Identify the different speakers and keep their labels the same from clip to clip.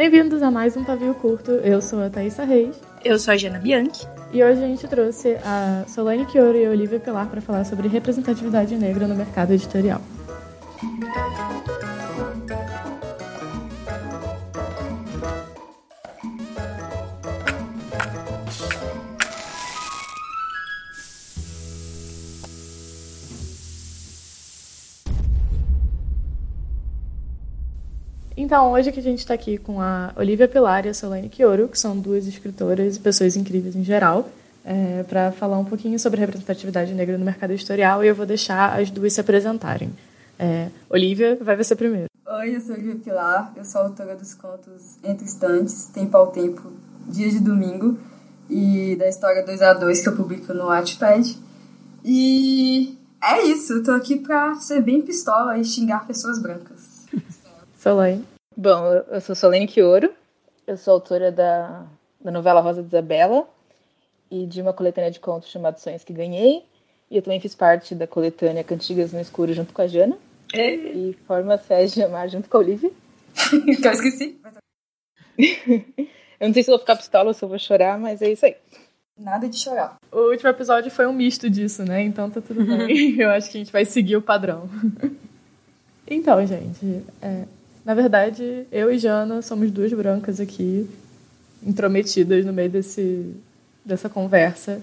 Speaker 1: Bem-vindos a mais um Pavio Curto. Eu sou a Thaisa Reis.
Speaker 2: Eu sou a Jana Bianchi.
Speaker 1: E hoje a gente trouxe a Solane Chioro e a Olivia Pilar para falar sobre representatividade negra no mercado editorial. Então, hoje que a gente está aqui com a Olivia Pilar e a Solane Chioro, que são duas escritoras e pessoas incríveis em geral, é, para falar um pouquinho sobre representatividade negra no mercado editorial e eu vou deixar as duas se apresentarem. É, Olivia, vai você primeiro.
Speaker 3: Oi, eu sou Olivia Pilar, eu sou autora dos contos Entre Instantes, Tempo ao Tempo, Dias de Domingo e da história 2 a 2 que eu publico no Wattpad. E é isso, eu tô aqui pra ser bem pistola e xingar pessoas brancas.
Speaker 1: Solane.
Speaker 4: Bom, eu sou Solene Chioro, eu sou autora da, da novela Rosa de Isabela e de uma coletânea de contos chamada Sonhos que Ganhei. E eu também fiz parte da coletânea Cantigas no Escuro junto com a Jana.
Speaker 3: É.
Speaker 4: E forma Fez de Amar junto com a Olivia.
Speaker 3: que eu esqueci.
Speaker 4: eu não sei se eu vou ficar pistola ou se eu vou chorar, mas é isso aí.
Speaker 3: Nada de chorar.
Speaker 1: O último episódio foi um misto disso, né? Então tá tudo bem. eu acho que a gente vai seguir o padrão. então, gente, é, na verdade, eu e Jana somos duas brancas aqui, intrometidas no meio desse, dessa conversa.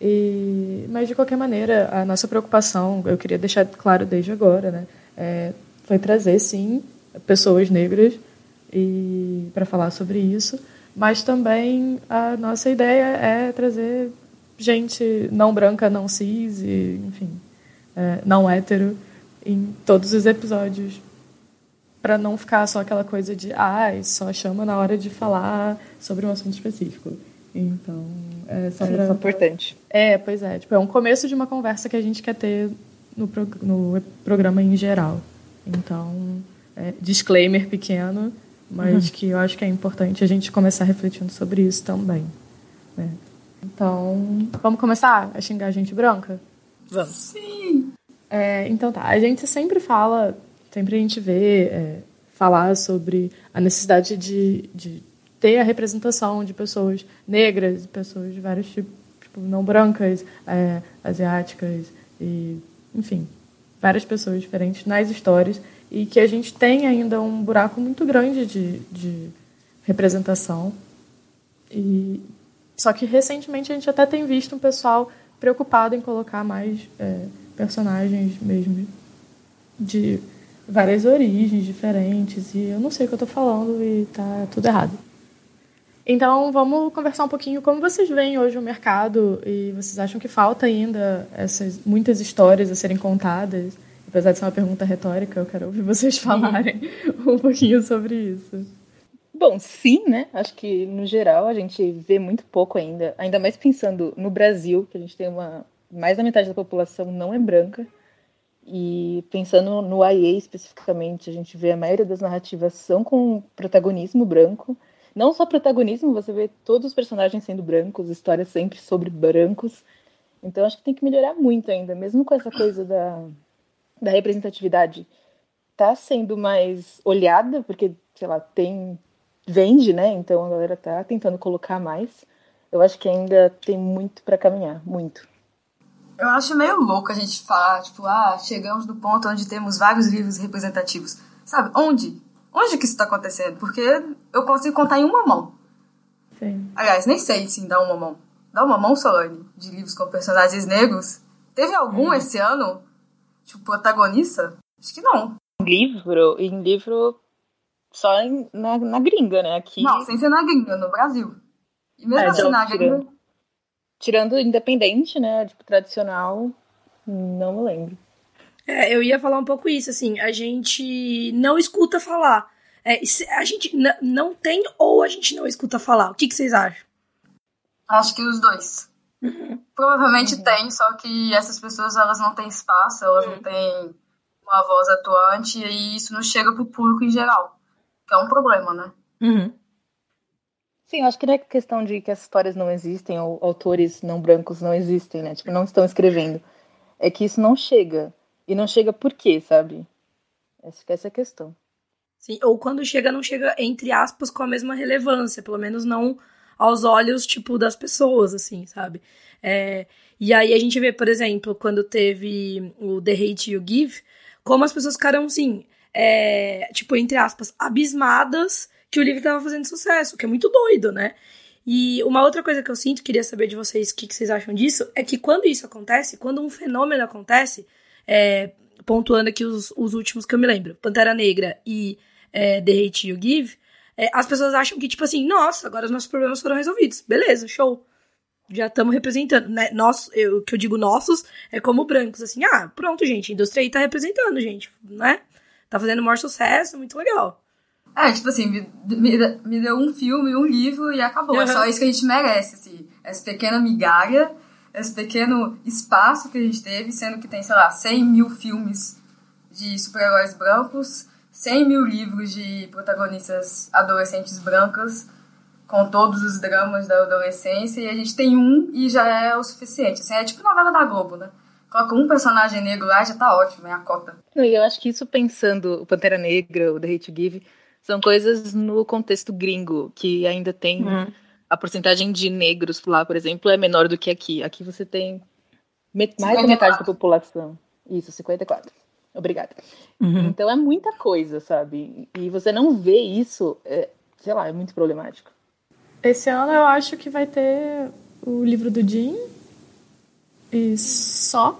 Speaker 1: E, mas, de qualquer maneira, a nossa preocupação, eu queria deixar claro desde agora, né, é, foi trazer, sim, pessoas negras e para falar sobre isso, mas também a nossa ideia é trazer gente não branca, não cis, e, enfim, é, não hétero em todos os episódios para não ficar só aquela coisa de ah, só chama na hora de falar sobre um assunto específico. Então, é só
Speaker 4: pra... é importante.
Speaker 1: É, pois é. Tipo, é um começo de uma conversa que a gente quer ter no, pro... no programa em geral. Então, é, disclaimer pequeno, mas uhum. que eu acho que é importante a gente começar refletindo sobre isso também. Né? Então, vamos começar a xingar a gente branca?
Speaker 3: Vamos. Sim!
Speaker 1: É, então tá, a gente sempre fala Sempre a gente vê é, falar sobre a necessidade de, de ter a representação de pessoas negras, pessoas de vários tipos, tipo, não brancas, é, asiáticas, e, enfim, várias pessoas diferentes nas histórias, e que a gente tem ainda um buraco muito grande de, de representação. E, só que recentemente a gente até tem visto um pessoal preocupado em colocar mais é, personagens mesmo de várias origens diferentes e eu não sei o que eu tô falando e tá tudo errado. Então, vamos conversar um pouquinho como vocês veem hoje o mercado e vocês acham que falta ainda essas muitas histórias a serem contadas? Apesar de ser uma pergunta retórica, eu quero ouvir vocês falarem um pouquinho sobre isso.
Speaker 4: Bom, sim, né? Acho que no geral a gente vê muito pouco ainda, ainda mais pensando no Brasil, que a gente tem uma mais da metade da população não é branca. E pensando no IA especificamente, a gente vê a maioria das narrativas são com protagonismo branco. Não só protagonismo, você vê todos os personagens sendo brancos, histórias sempre sobre brancos. Então acho que tem que melhorar muito ainda, mesmo com essa coisa da, da representatividade. Tá sendo mais olhada, porque, sei lá, tem. vende, né? Então a galera tá tentando colocar mais. Eu acho que ainda tem muito para caminhar, muito.
Speaker 3: Eu acho meio louco a gente falar, tipo, ah, chegamos no ponto onde temos vários livros representativos. Sabe, onde? Onde que isso está acontecendo? Porque eu consigo contar em uma mão.
Speaker 1: Sim.
Speaker 3: Aliás, nem sei se dá uma mão. Dá uma mão, Solane, de livros com personagens negros? Teve algum hum. esse ano? Tipo, protagonista? Acho que não.
Speaker 4: Em livro? Em livro só em, na, na gringa, né? Aqui...
Speaker 3: Não, sem ser na gringa, no Brasil. E mesmo é, assim, na gringa
Speaker 4: tirando independente, né, tipo, tradicional, não me lembro.
Speaker 2: É, eu ia falar um pouco isso, assim, a gente não escuta falar. É, a gente não tem ou a gente não escuta falar? O que, que vocês acham?
Speaker 3: Acho que os dois. Uhum. Provavelmente uhum. tem, só que essas pessoas elas não têm espaço, elas uhum. não têm uma voz atuante e isso não chega pro público em geral, que é um problema, né?
Speaker 2: Uhum.
Speaker 4: Sim, acho que não é questão de que as histórias não existem ou autores não brancos não existem, né? Tipo, não estão escrevendo. É que isso não chega. E não chega por quê, sabe? Essa, essa é a questão.
Speaker 2: Sim, ou quando chega, não chega, entre aspas, com a mesma relevância, pelo menos não aos olhos, tipo, das pessoas, assim, sabe? É, e aí a gente vê, por exemplo, quando teve o The Hate You Give, como as pessoas ficaram, assim, é, tipo, entre aspas, abismadas que o livro estava fazendo sucesso, que é muito doido, né? E uma outra coisa que eu sinto, queria saber de vocês o que, que, vocês acham disso, é que quando isso acontece, quando um fenômeno acontece, é, pontuando aqui os, os, últimos que eu me lembro, Pantera Negra e é, The Hate You Give, é, as pessoas acham que, tipo assim, nossa, agora os nossos problemas foram resolvidos. Beleza, show. Já estamos representando, né? Nós, eu, que eu digo nossos, é como brancos, assim, ah, pronto, gente, a indústria aí tá representando, gente, né? Tá fazendo maior sucesso, muito legal.
Speaker 3: É, tipo assim, me, me, me deu um filme, um livro e acabou. Uhum. É só isso que a gente merece, assim. Essa pequena migalha, esse pequeno espaço que a gente teve, sendo que tem, sei lá, 100 mil filmes de super-heróis brancos, 100 mil livros de protagonistas adolescentes brancas, com todos os dramas da adolescência, e a gente tem um e já é o suficiente. Assim, é tipo novela da Globo, né? Coloca um personagem negro lá já tá ótimo, é a cota.
Speaker 4: Eu acho que isso pensando o Pantera Negra, o The Hate Give, são coisas no contexto gringo, que ainda tem uhum. a porcentagem de negros lá, por exemplo, é menor do que aqui. Aqui você tem met mais 54. da metade da população. Isso, 54. Obrigada. Uhum. Então é muita coisa, sabe? E você não vê isso, é, sei lá, é muito problemático.
Speaker 1: Esse ano eu acho que vai ter o livro do Jim e só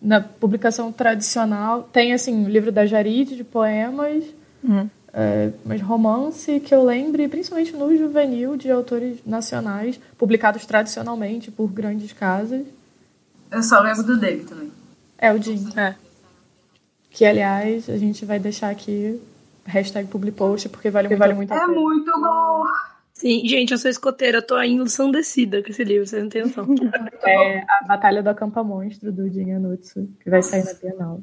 Speaker 1: na publicação tradicional tem assim o livro da Jarid de poemas uhum. É, mas romance que eu lembre, principalmente no juvenil, de autores nacionais, publicados tradicionalmente por grandes casas.
Speaker 3: Eu só lembro do dele também.
Speaker 1: É, o Jim. É. Que, aliás, a gente vai deixar aqui hashtag publipost, porque vale, porque vale muito
Speaker 3: a pena. É muito bom!
Speaker 2: Sim, gente, eu sou escoteira, eu tô ensandecida com esse livro, vocês não têm noção.
Speaker 1: é a Batalha do Acampa Monstro, do Jin Anutsu, que vai sair na Bienal.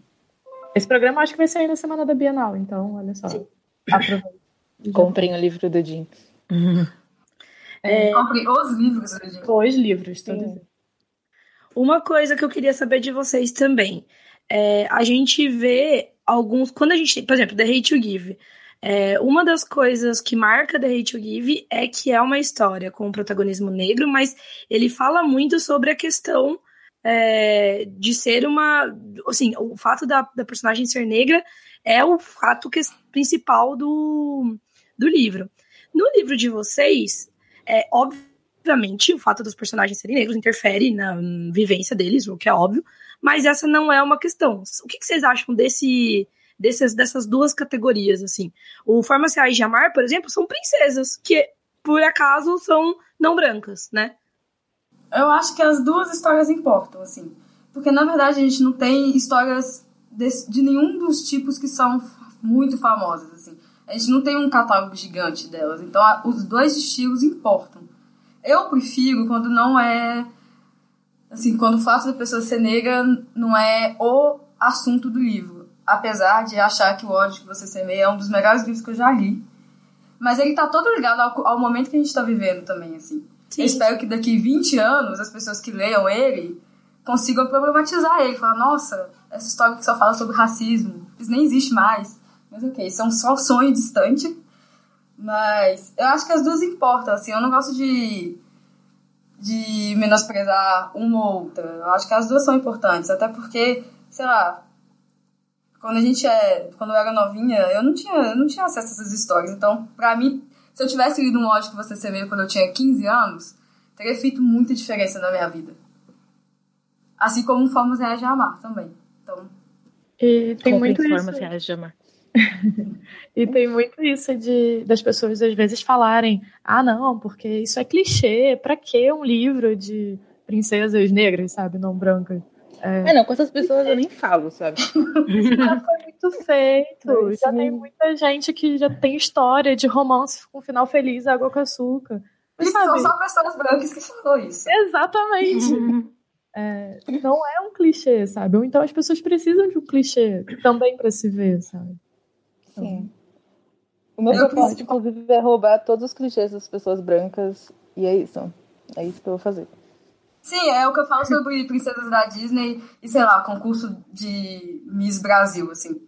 Speaker 1: Esse programa acho que vai sair na semana da Bienal, então, olha só. Sim.
Speaker 4: Comprem o livro do Jim.
Speaker 3: É, Comprem os livros do Jim.
Speaker 1: Os livros, todos.
Speaker 2: Uma coisa que eu queria saber de vocês também. É, a gente vê alguns. Quando a gente. Por exemplo, The Hate You Give. É, uma das coisas que marca The Hate You Give é que é uma história com protagonismo negro, mas ele fala muito sobre a questão é, de ser uma. Assim, o fato da, da personagem ser negra é o fato que, principal do, do livro. No livro de vocês, é obviamente o fato dos personagens serem negros interfere na vivência deles, o que é óbvio, mas essa não é uma questão. O que, que vocês acham desse desses, dessas duas categorias, assim? O Formas Reais de Amar, por exemplo, são princesas, que por acaso são não brancas, né?
Speaker 3: Eu acho que as duas histórias importam, assim. Porque, na verdade, a gente não tem histórias de, de nenhum dos tipos que são muito famosas, assim. A gente não tem um catálogo gigante delas, então a, os dois estilos importam. Eu prefiro quando não é. Assim, quando o fato da pessoa ser negra não é o assunto do livro. Apesar de achar que o ódio que você semeia é um dos melhores livros que eu já li. Mas ele tá todo ligado ao, ao momento que a gente tá vivendo também, assim. Sim. Eu espero que daqui 20 anos as pessoas que leiam ele consigam problematizar ele. Falar, nossa, essa história que só fala sobre racismo, isso nem existe mais. Mas ok, isso é um só sonho distante. Mas eu acho que as duas importam, assim, eu não gosto de, de menosprezar uma ou outra. Eu acho que as duas são importantes, até porque, sei lá, quando a gente é. Quando eu era novinha, eu não tinha, eu não tinha acesso a essas histórias. Então, pra mim, se eu tivesse lido um ódio que você semeia quando eu tinha 15 anos, teria feito muita diferença na minha vida. Assim como formas reais de amar também. Então.
Speaker 1: E tem muito
Speaker 4: formas
Speaker 1: isso.
Speaker 4: reais de amar.
Speaker 1: e tem muito isso de das pessoas às vezes falarem: ah, não, porque isso é clichê, pra que um livro de princesas negras, sabe, não brancas?
Speaker 4: É... é, não, com essas pessoas eu nem falo, sabe?
Speaker 1: já foi muito feito. já tem muita gente que já tem história de romance com final feliz, água com açúcar.
Speaker 3: Mas, sabe? São só pessoas brancas que falou isso.
Speaker 1: Exatamente. É, não é um clichê, sabe? Ou então as pessoas precisam de um clichê também para se ver, sabe?
Speaker 4: Então, Sim. O meu propósito, inclusive, é roubar todos os clichês das pessoas brancas. E é isso. É isso que eu vou fazer.
Speaker 3: Sim, é o que eu falo sobre princesas da Disney e, sei lá, concurso de Miss Brasil, assim.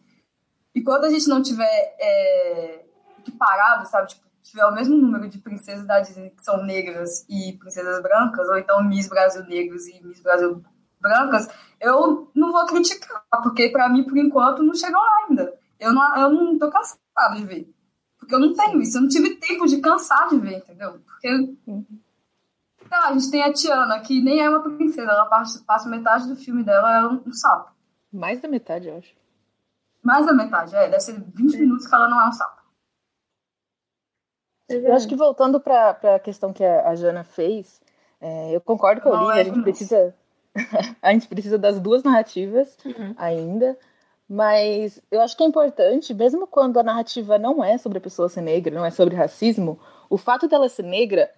Speaker 3: E quando a gente não tiver é, equiparado, sabe, tipo, tiver o mesmo número de princesas da Disney que são negras e princesas brancas, ou então Miss Brasil negros e Miss Brasil brancas, eu não vou criticar, porque para mim, por enquanto, não chegou lá ainda. Eu não, eu não tô cansada de ver. Porque eu não tenho isso, eu não tive tempo de cansar de ver, entendeu? Porque. Então, a gente tem a Tiana, que nem é uma princesa, ela passa, passa metade do filme dela, ela é um, um sapo.
Speaker 4: Mais da metade, eu acho.
Speaker 3: Mais da metade, é. Deve ser 20 Sim. minutos que ela não é um sapo.
Speaker 4: Eu acho que voltando para a questão que a, a Jana fez, é, eu concordo com a Olivia, é a gente precisa. a gente precisa das duas narrativas uhum. ainda. Mas eu acho que é importante, mesmo quando a narrativa não é sobre a pessoa ser negra, não é sobre racismo, o fato dela ser negra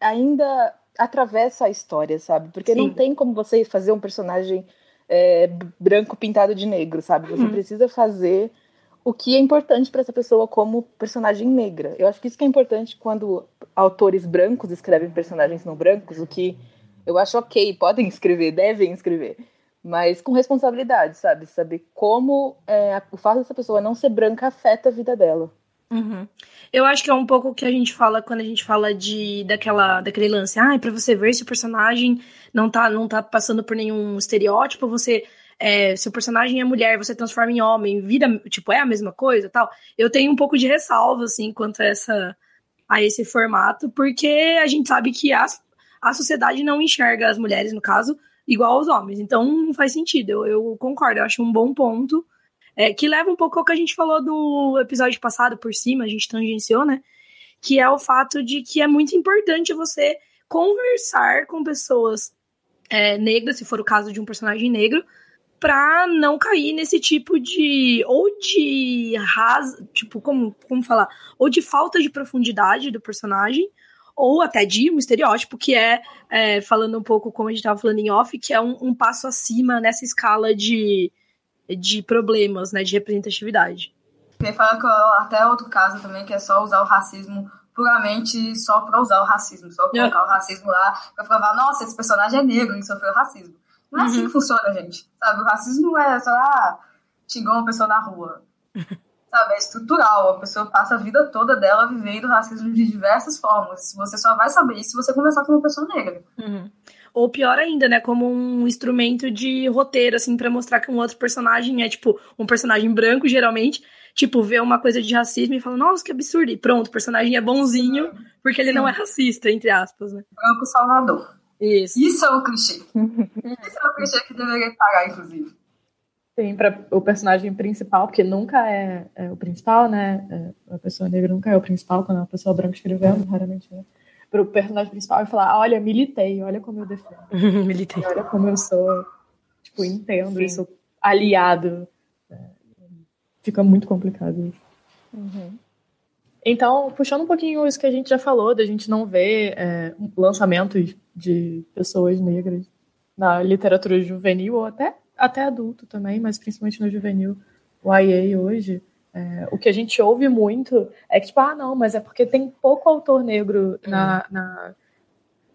Speaker 4: ainda atravessa a história, sabe? Porque Sim. não tem como você fazer um personagem é, branco pintado de negro, sabe? Você uhum. precisa fazer o que é importante para essa pessoa como personagem negra. Eu acho que isso que é importante quando autores brancos escrevem personagens não brancos, o que eu acho ok, podem escrever, devem escrever mas com responsabilidade, sabe? Saber como é, o fato dessa pessoa não ser branca afeta a vida dela.
Speaker 2: Uhum. Eu acho que é um pouco o que a gente fala quando a gente fala de daquela daquele lance, ah, para você ver se o personagem não tá não tá passando por nenhum estereótipo, você é, se o personagem é mulher, você transforma em homem, vira, tipo, é a mesma coisa, tal. Eu tenho um pouco de ressalva assim quanto a essa a esse formato, porque a gente sabe que a, a sociedade não enxerga as mulheres, no caso, igual aos homens. Então não faz sentido. Eu, eu concordo, eu acho um bom ponto. É, que leva um pouco ao que a gente falou no episódio passado por cima, a gente tangenciou, né? Que é o fato de que é muito importante você conversar com pessoas é, negras, se for o caso de um personagem negro, para não cair nesse tipo de ou de ras, tipo como como falar, ou de falta de profundidade do personagem, ou até de um estereótipo, que é, é falando um pouco como a gente estava falando em off, que é um, um, passo acima nessa escala de, de problemas, né, de representatividade.
Speaker 3: Ele fala que até outro caso também, que é só usar o racismo puramente só para usar o racismo, só colocar é. o racismo lá para provar, nossa, esse personagem é negro e sofreu racismo. Não é assim uhum. assim que funciona, gente. Sabe, o racismo é só, ah, xingou uma pessoa na rua. sabe? É estrutural. A pessoa passa a vida toda dela vivendo racismo de diversas formas. Você só vai saber isso se você conversar com uma pessoa negra.
Speaker 2: Uhum. Ou pior ainda, né? Como um instrumento de roteiro, assim, para mostrar que um outro personagem é, tipo, um personagem branco, geralmente, tipo, vê uma coisa de racismo e fala, nossa, que absurdo. E pronto, o personagem é bonzinho, porque ele Sim. não é racista, entre aspas, né?
Speaker 3: Branco Salvador. Isso. Isso é um clichê. Isso é um clichê que deveria parar, inclusive.
Speaker 1: Sim, para o personagem principal, porque nunca é, é o principal, né? É, a pessoa negra nunca é o principal, quando é uma pessoa branca escrevendo, raramente é. Para o personagem principal e falar: olha, militei, olha como eu defendo.
Speaker 2: militei.
Speaker 1: Olha como eu sou, tipo, entendo, eu sou aliado. É, fica muito complicado isso. Uhum. Então, puxando um pouquinho isso que a gente já falou, da gente não ver é, lançamentos de pessoas negras na literatura juvenil ou até até adulto também, mas principalmente no juvenil, o IA hoje, é, o que a gente ouve muito é que, tipo, ah, não, mas é porque tem pouco autor negro na, uhum. na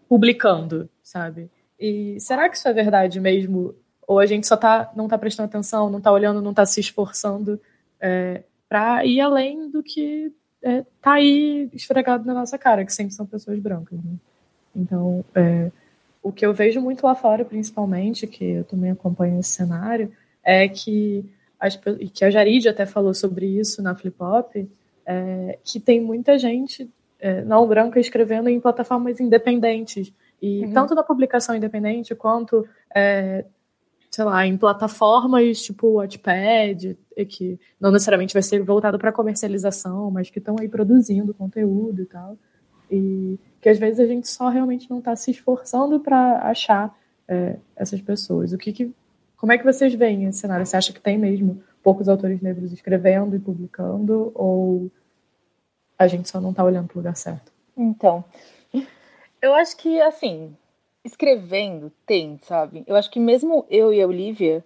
Speaker 1: publicando, sabe? E será que isso é verdade mesmo? Ou a gente só tá, não está prestando atenção, não está olhando, não está se esforçando é, para ir além do que é, tá aí esfregado na nossa cara, que sempre são pessoas brancas. Né? Então, é, o que eu vejo muito lá fora, principalmente, que eu também acompanho esse cenário, é que, as, e que a Jarid até falou sobre isso na Flip Hop, é, que tem muita gente é, não branca escrevendo em plataformas independentes. E uhum. tanto na publicação independente quanto, é, sei lá, em plataformas tipo Wattpad, que não necessariamente vai ser voltado para comercialização, mas que estão aí produzindo conteúdo e tal. E que às vezes a gente só realmente não está se esforçando para achar é, essas pessoas. O que, que, como é que vocês veem esse cenário? Você acha que tem mesmo poucos autores negros escrevendo e publicando ou a gente só não está olhando para o lugar certo?
Speaker 4: Então, eu acho que assim, escrevendo tem, sabe? Eu acho que mesmo eu e a Olivia,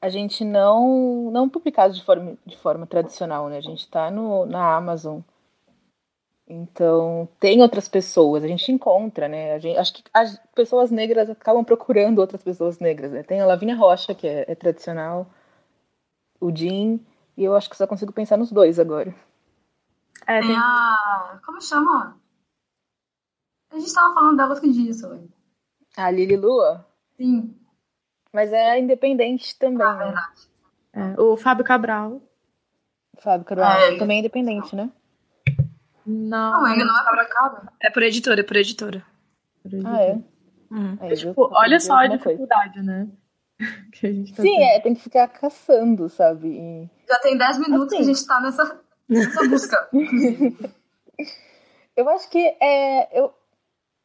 Speaker 4: a gente não não publicado de forma, de forma tradicional, né? A gente está na Amazon então, tem outras pessoas, a gente encontra, né? Gente, acho que as pessoas negras acabam procurando outras pessoas negras, né? Tem a Lavínia Rocha, que é, é tradicional, o Jim, E eu acho que só consigo pensar nos dois agora.
Speaker 3: É, tem a. Como chama? A gente tava falando dela outro dia, só.
Speaker 4: A Lili Lua?
Speaker 3: Sim.
Speaker 4: Mas é independente também, ah,
Speaker 3: né? Verdade.
Speaker 1: É, o Fábio Cabral.
Speaker 4: Fábio Cabral é, também é independente, né?
Speaker 1: Não,
Speaker 3: não ainda não é fabricado.
Speaker 2: É por editora, é por editora.
Speaker 4: Por editora. Ah, é?
Speaker 1: Uhum. é tipo, olha só a dificuldade, coisa. né?
Speaker 4: que a gente tá Sim, tendo. é, tem que ficar caçando, sabe? E...
Speaker 3: Já tem 10 minutos assim. que a gente tá nessa, nessa busca.
Speaker 4: eu acho que é. Eu,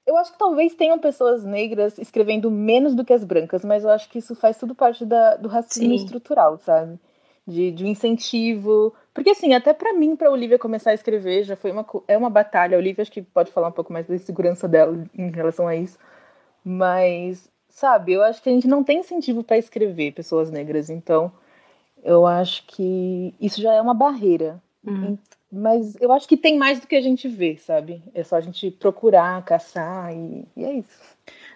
Speaker 4: eu acho que talvez tenham pessoas negras escrevendo menos do que as brancas, mas eu acho que isso faz tudo parte da, do racismo Sim. estrutural, sabe? De, de um incentivo. Porque, assim, até para mim, para Olivia começar a escrever, já foi uma, é uma batalha. A Olivia acho que pode falar um pouco mais da segurança dela em relação a isso. Mas sabe? Eu acho que a gente não tem incentivo para escrever pessoas negras, então eu acho que isso já é uma barreira. Uhum. Mas eu acho que tem mais do que a gente vê, sabe? É só a gente procurar, caçar e, e é isso.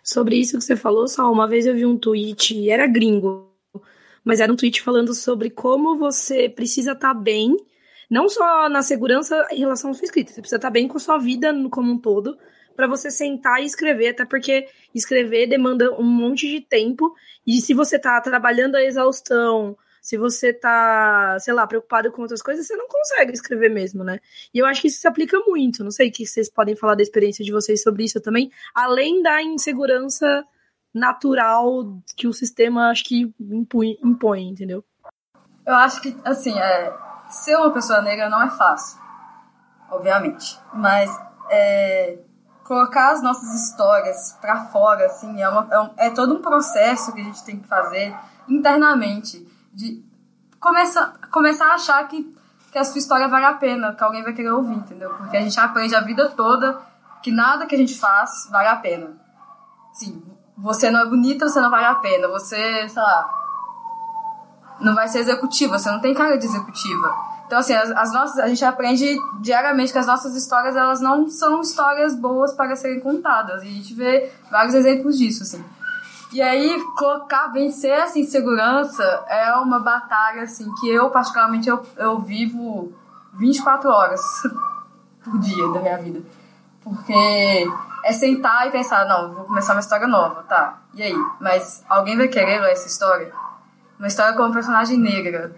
Speaker 2: Sobre isso que você falou, só uma vez eu vi um tweet, era gringo, mas era um tweet falando sobre como você precisa estar tá bem, não só na segurança em relação à sua escrita, você precisa estar tá bem com a sua vida como um todo, para você sentar e escrever, até porque escrever demanda um monte de tempo, e se você tá trabalhando a exaustão, se você tá, sei lá, preocupado com outras coisas, você não consegue escrever mesmo, né? E eu acho que isso se aplica muito. Não sei o que vocês podem falar da experiência de vocês sobre isso também, além da insegurança natural que o sistema acho que impõe, impõe entendeu?
Speaker 3: Eu acho que, assim, é, ser uma pessoa negra não é fácil, obviamente. Mas é, colocar as nossas histórias para fora, assim, é, uma, é, um, é, todo um processo que a gente tem que fazer internamente, de começar, começar a achar que, que a sua história vale a pena, que alguém vai querer ouvir, entendeu? Porque a gente aprende a vida toda que nada que a gente faz vale a pena. Sim, você não é bonita, você não vale a pena. Você, sei lá, não vai ser executiva, você não tem cara de executiva. Então, assim, as, as, nossas, a gente aprende diariamente que as nossas histórias, elas não são histórias boas para serem contadas. E a gente vê vários exemplos disso, assim. E aí, colocar, vencer essa insegurança é uma batalha, assim, que eu, particularmente, eu, eu vivo 24 horas por dia da minha vida. Porque é sentar e pensar, não, vou começar uma história nova, tá, e aí? Mas alguém vai querer ler essa história? Uma história com uma personagem negra,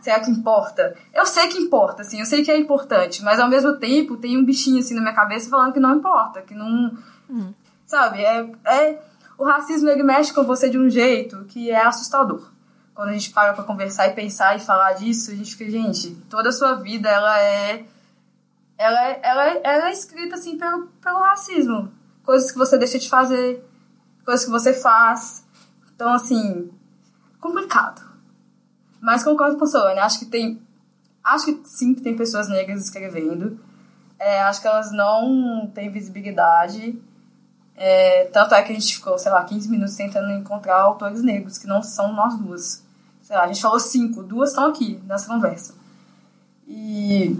Speaker 3: será que importa? Eu sei que importa, assim, eu sei que é importante, mas ao mesmo tempo tem um bichinho assim na minha cabeça falando que não importa, que não. Hum. Sabe? É, é, o racismo ele mexe com você de um jeito que é assustador. Quando a gente para pra conversar e pensar e falar disso, a gente fica, gente, toda a sua vida ela é. Ela é, ela é, ela é escrita assim pelo, pelo racismo. Coisas que você deixa de fazer, coisas que você faz. Então, assim, complicado mas concordo com a Solane, acho que tem. Acho que sim que tem pessoas negras escrevendo. É, acho que elas não têm visibilidade. É, tanto é que a gente ficou, sei lá, 15 minutos tentando encontrar autores negros, que não são nós duas. Sei lá, a gente falou cinco, duas estão aqui nessa conversa. E.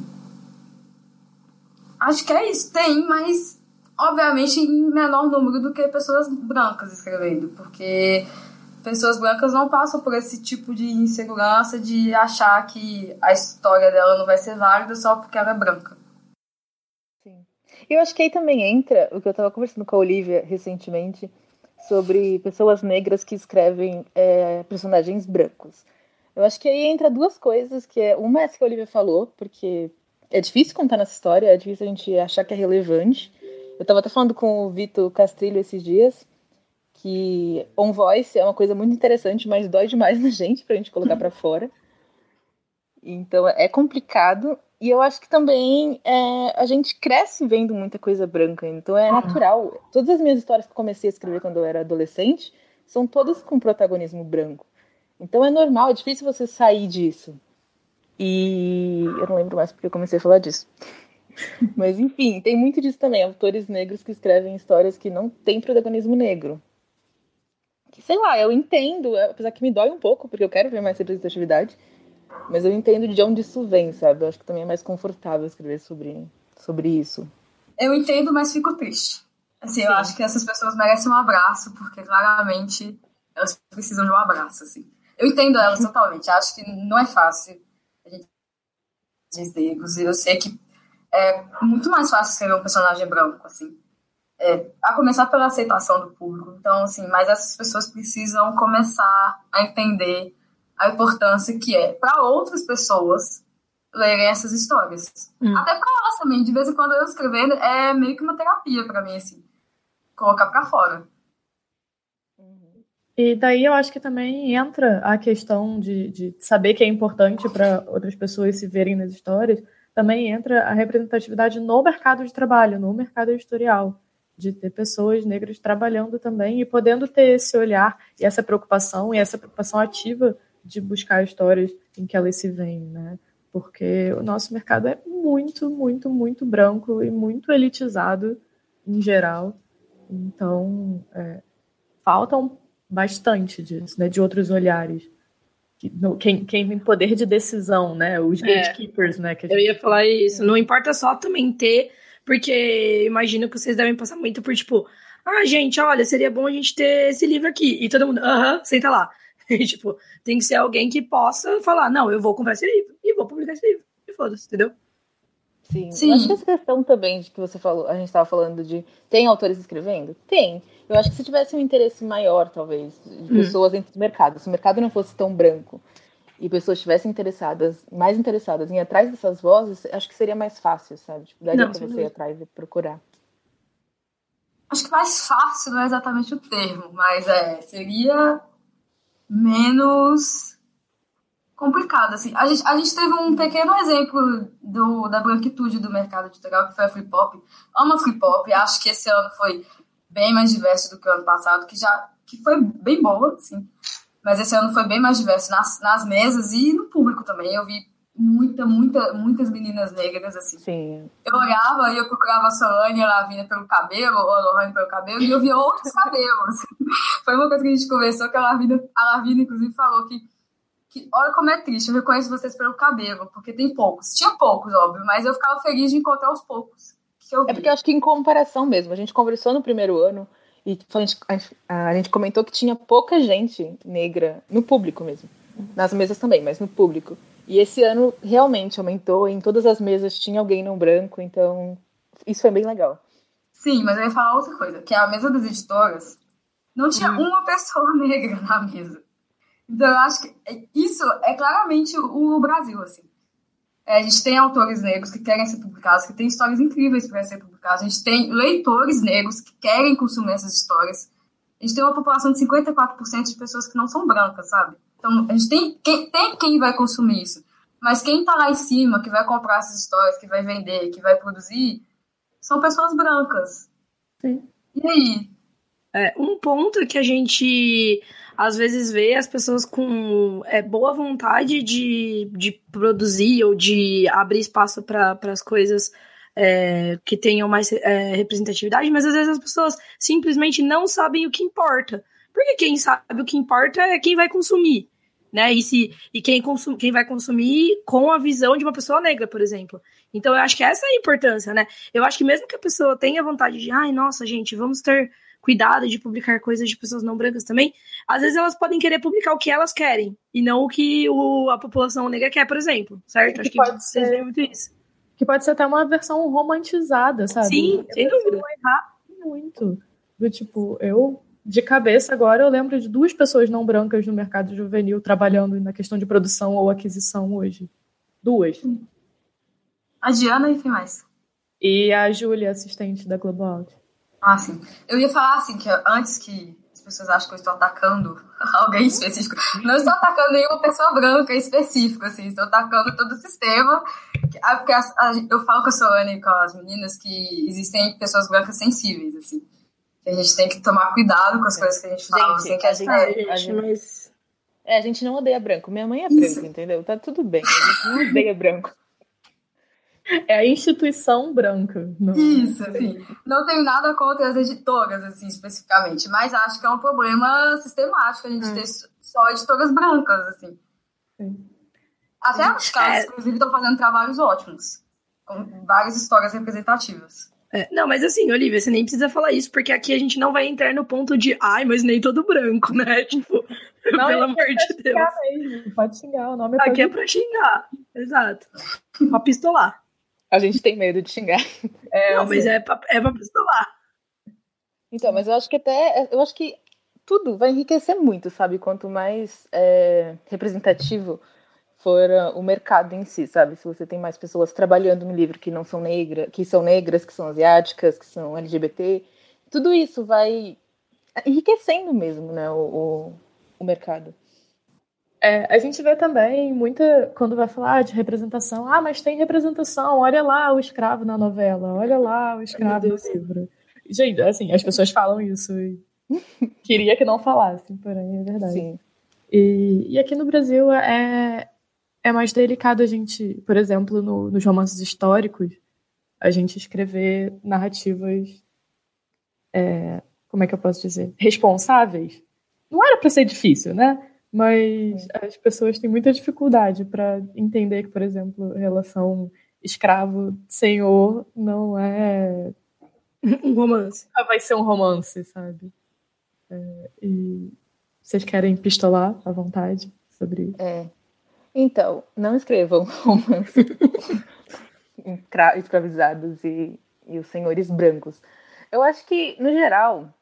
Speaker 3: Acho que é isso. Tem, mas obviamente em menor número do que pessoas brancas escrevendo, porque pessoas brancas não passam por esse tipo de insegurança de achar que a história dela não vai ser válida só porque ela é branca.
Speaker 4: Sim. Eu acho que aí também entra o que eu estava conversando com a Olivia recentemente sobre pessoas negras que escrevem é, personagens brancos. Eu acho que aí entra duas coisas, que é uma é essa que a Olivia falou, porque é difícil contar nessa história, é difícil a gente achar que é relevante. Eu estava até falando com o Vitor Castrilho esses dias, que on voice é uma coisa muito interessante, mas dói demais na gente pra gente colocar para fora. Então é complicado. E eu acho que também é, a gente cresce vendo muita coisa branca, então é natural. Todas as minhas histórias que eu comecei a escrever quando eu era adolescente são todas com protagonismo branco. Então é normal, é difícil você sair disso. E eu não lembro mais porque eu comecei a falar disso. Mas enfim, tem muito disso também. Autores negros que escrevem histórias que não têm protagonismo negro que, sei lá, eu entendo, apesar que me dói um pouco, porque eu quero ver mais representatividade, mas eu entendo de onde isso vem, sabe? Eu acho que também é mais confortável escrever sobre, sobre isso.
Speaker 3: Eu entendo, mas fico triste. Assim, Sim. eu acho que essas pessoas merecem um abraço, porque claramente elas precisam de um abraço, assim. Eu entendo elas totalmente, acho que não é fácil. Negros, e eu sei que é muito mais fácil escrever um personagem branco, assim. É, a começar pela aceitação do público. Então, assim, mas essas pessoas precisam começar a entender a importância que é para outras pessoas lerem essas histórias. Hum. Até para elas também. De vez em quando eu escrevendo é meio que uma terapia para mim, assim. Colocar para fora.
Speaker 1: E daí eu acho que também entra a questão de, de saber que é importante para outras pessoas se verem nas histórias, também entra a representatividade no mercado de trabalho, no mercado editorial, de ter pessoas negras trabalhando também e podendo ter esse olhar e essa preocupação e essa preocupação ativa de buscar histórias em que elas se veem, né? Porque o nosso mercado é muito, muito, muito branco e muito elitizado em geral. Então, é, falta um bastante disso, né? De outros olhares. Quem, quem tem poder de decisão, né? Os é. gatekeepers, né?
Speaker 2: Eu ia falar isso. Não importa só também ter, porque imagino que vocês devem passar muito por, tipo, ah, gente, olha, seria bom a gente ter esse livro aqui. E todo mundo, aham, uh -huh, senta lá. E, tipo, tem que ser alguém que possa falar, não, eu vou comprar esse livro e vou publicar esse livro. E foda-se, entendeu?
Speaker 4: Sim. Sim. Eu acho que essa questão também de que você falou, a gente estava falando de tem autores escrevendo? Tem. Eu acho que se tivesse um interesse maior, talvez, de hum. pessoas dentro do mercado, se o mercado não fosse tão branco e pessoas estivessem interessadas, mais interessadas em ir atrás dessas vozes, acho que seria mais fácil, sabe? Tipo, daria para você ir atrás e procurar.
Speaker 3: Acho que mais fácil não é exatamente o termo, mas é, seria menos complicado, assim. A gente, a gente teve um pequeno exemplo do, da branquitude do mercado editorial, que foi a Free Pop. Amo Free Pop, acho que esse ano foi bem mais diverso do que o ano passado, que já que foi bem boa, assim. Mas esse ano foi bem mais diverso nas, nas mesas e no público também. Eu vi muita, muita, muitas meninas negras, assim.
Speaker 4: Sim.
Speaker 3: Eu olhava e eu procurava a Solane e a Lavina pelo cabelo, ou a Lohane pelo cabelo, e eu via outros cabelos. Foi uma coisa que a gente conversou, que a Lavina, a Lavina inclusive, falou que que olha como é triste, eu reconheço vocês pelo cabelo, porque tem poucos. Tinha poucos, óbvio, mas eu ficava feliz de encontrar os poucos.
Speaker 4: é porque eu acho que em comparação mesmo, a gente conversou no primeiro ano e a gente, a, gente comentou que tinha pouca gente negra no público mesmo. Nas mesas também, mas no público. E esse ano realmente aumentou, em todas as mesas tinha alguém no branco, então isso foi bem legal.
Speaker 3: Sim, mas eu ia falar outra coisa, que a mesa das editoras não tinha hum. uma pessoa negra na mesa. Então, eu acho que isso é claramente o Brasil, assim. É, a gente tem autores negros que querem ser publicados, que têm histórias incríveis para ser publicadas. A gente tem leitores negros que querem consumir essas histórias. A gente tem uma população de 54% de pessoas que não são brancas, sabe? Então, a gente tem quem, tem quem vai consumir isso. Mas quem está lá em cima, que vai comprar essas histórias, que vai vender, que vai produzir, são pessoas brancas.
Speaker 1: Sim.
Speaker 3: E aí?
Speaker 2: É, um ponto que a gente às vezes vê as pessoas com é, boa vontade de, de produzir ou de abrir espaço para as coisas é, que tenham mais é, representatividade, mas às vezes as pessoas simplesmente não sabem o que importa. Porque quem sabe o que importa é quem vai consumir. Né? E, se, e quem, consum, quem vai consumir com a visão de uma pessoa negra, por exemplo. Então eu acho que essa é a importância, né? Eu acho que mesmo que a pessoa tenha vontade de, ai, nossa, gente, vamos ter cuidado de publicar coisas de pessoas não brancas também, às vezes elas podem querer publicar o que elas querem e não o que o, a população negra quer, por exemplo, certo?
Speaker 1: Que Acho que pode ser muito isso. Que pode ser até uma versão romantizada, sabe?
Speaker 2: Sim, eu sem dúvida.
Speaker 1: errar muito. Do tipo, eu de cabeça agora eu lembro de duas pessoas não brancas no mercado juvenil trabalhando na questão de produção ou aquisição hoje. Duas.
Speaker 3: A Diana e quem mais?
Speaker 1: E a Júlia, assistente da Global Out.
Speaker 3: Ah, sim. Eu ia falar assim, que antes que as pessoas acham que eu estou atacando alguém específico, não estou atacando nenhuma pessoa branca específica, assim, estou atacando todo o sistema. Ah, porque a, a, eu falo com a Solane e com as meninas que existem pessoas brancas sensíveis, assim. Que a gente tem que tomar cuidado com as é. coisas que a gente fala. Gente, assim, que a, gente,
Speaker 4: a, gente, mas... é, a gente não odeia branco. Minha mãe é branca, entendeu? Tá tudo bem. A gente não odeia branco.
Speaker 1: É a instituição branca.
Speaker 3: Não. Isso, assim. Não tenho nada contra as editoras, assim, especificamente, mas acho que é um problema sistemático a gente hum. ter só editoras brancas, assim. Sim. Até os casos, é... inclusive, estão fazendo trabalhos ótimos, com várias histórias representativas.
Speaker 2: É, não, mas assim, Olivia, você nem precisa falar isso, porque aqui a gente não vai entrar no ponto de ai, mas nem todo branco, né? Tipo, não, pelo é amor de Deus.
Speaker 1: Mesmo. Pode xingar, o nome
Speaker 2: é Aqui é pra xingar, exato. pra pistolar.
Speaker 4: A gente tem medo de xingar.
Speaker 2: É, não, mas é pra, é pra pistolar.
Speaker 4: Então, mas eu acho que até. Eu acho que tudo vai enriquecer muito, sabe? Quanto mais é, representativo for o mercado em si, sabe? Se você tem mais pessoas trabalhando no livro que não são negras, que são negras, que são asiáticas, que são LGBT, tudo isso vai enriquecendo mesmo, né? O, o, o mercado.
Speaker 1: É, a gente vê também muita, quando vai falar de representação, ah, mas tem representação, olha lá o escravo na novela, olha lá o escravo no livro. Gente, assim, as pessoas falam isso e queria que não falassem, porém é verdade. Sim. E, e aqui no Brasil é, é mais delicado a gente, por exemplo, no, nos romances históricos, a gente escrever narrativas, é, como é que eu posso dizer, responsáveis. Não era para ser difícil, né? Mas as pessoas têm muita dificuldade para entender que, por exemplo, relação escravo-senhor não é
Speaker 2: um romance.
Speaker 1: Vai ser um romance, sabe? É, e vocês querem pistolar à vontade sobre isso?
Speaker 4: É. Então, não escrevam romances escravizados e, e os senhores brancos. Eu acho que, no geral,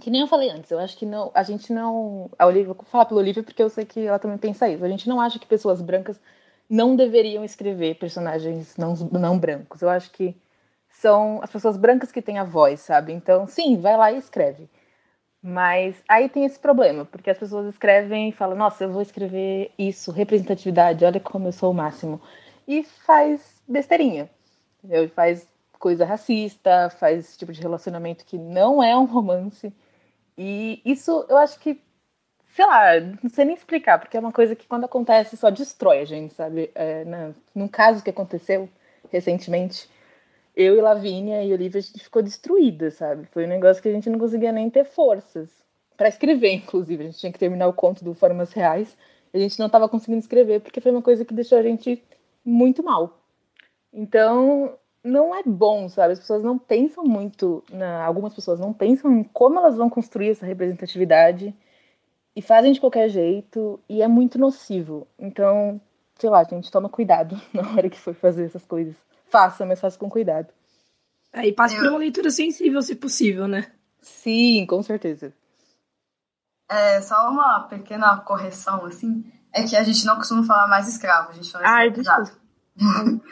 Speaker 4: que nem eu falei antes, eu acho que não, a gente não. A Olivia, vou falar pela Olivia porque eu sei que ela também pensa isso. A gente não acha que pessoas brancas não deveriam escrever personagens não, não brancos. Eu acho que são as pessoas brancas que têm a voz, sabe? Então, sim, vai lá e escreve. Mas aí tem esse problema, porque as pessoas escrevem e falam, nossa, eu vou escrever isso, representatividade, olha como eu sou o máximo. E faz besteirinha, entendeu? Faz coisa racista, faz esse tipo de relacionamento que não é um romance. E isso eu acho que, sei lá, não sei nem explicar, porque é uma coisa que quando acontece só destrói a gente, sabe? É, na, num caso que aconteceu recentemente, eu e Lavínia e Olivia, a gente ficou destruída, sabe? Foi um negócio que a gente não conseguia nem ter forças para escrever, inclusive. A gente tinha que terminar o conto do Formas Reais. A gente não estava conseguindo escrever porque foi uma coisa que deixou a gente muito mal. Então, não é bom, sabe? As pessoas não pensam muito, na... algumas pessoas não pensam em como elas vão construir essa representatividade e fazem de qualquer jeito e é muito nocivo. Então, sei lá, gente, toma cuidado na hora que for fazer essas coisas faça, mas faça com cuidado.
Speaker 2: É, e passe eu... por uma leitura sensível, se possível, né?
Speaker 4: Sim, com certeza.
Speaker 3: É, só uma pequena correção, assim, é que a gente não costuma falar mais escravo, a gente fala Ai, escravizado.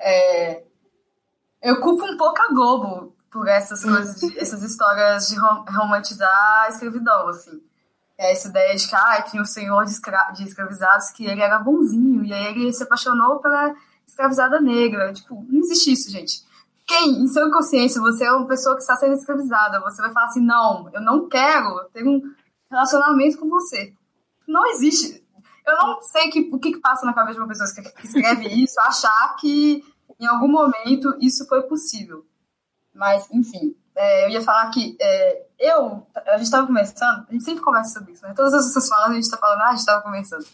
Speaker 3: é, eu culpo um pouco a Globo por essas coisas, de, essas histórias de romantizar a escravidão, assim. É essa ideia de que ah, tinha o senhor de, escra de escravizados que ele era bonzinho, e aí ele se apaixonou pela escravizada negra. Tipo, não existe isso, gente. Quem, em sua consciência, você é uma pessoa que está sendo escravizada, você vai falar assim, não, eu não quero ter um relacionamento com você. Não existe. Eu não sei que, o que, que passa na cabeça de uma pessoa que escreve isso, achar que em algum momento isso foi possível. Mas, enfim, é, eu ia falar que é, eu, a gente estava conversando, a gente sempre conversa sobre isso, né? Todas essas falas a gente está falando, ah, a gente estava conversando.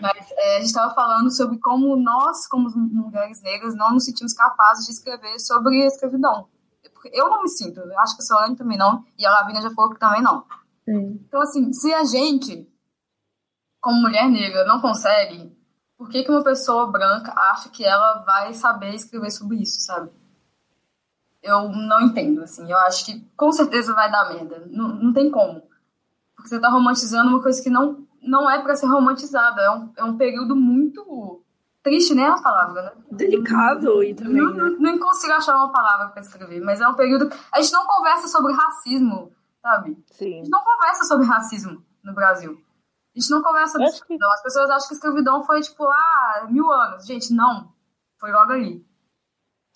Speaker 3: Mas é, a gente estava falando sobre como nós, como mulheres negras, não nos sentimos capazes de escrever sobre a escravidão. Eu não me sinto, eu acho que a Solane também não, e a Lavina já falou que também não. Sim. Então, assim, se a gente, como mulher negra, não consegue, por que, que uma pessoa branca acha que ela vai saber escrever sobre isso, sabe? Eu não entendo, assim. Eu acho que com certeza vai dar merda. Não, não tem como. Porque você tá romantizando uma coisa que não não é para ser romantizada. É um, é um período muito triste, né? A palavra, né?
Speaker 2: Delicado e também.
Speaker 3: Não, né? não, consigo achar uma palavra para escrever, mas é um período. A gente não conversa sobre racismo, sabe? Sim. A gente não conversa sobre racismo no Brasil. A gente não conversa sobre escravidão. Que... As pessoas acham que escravidão foi tipo, ah, mil anos. Gente, não. Foi logo ali.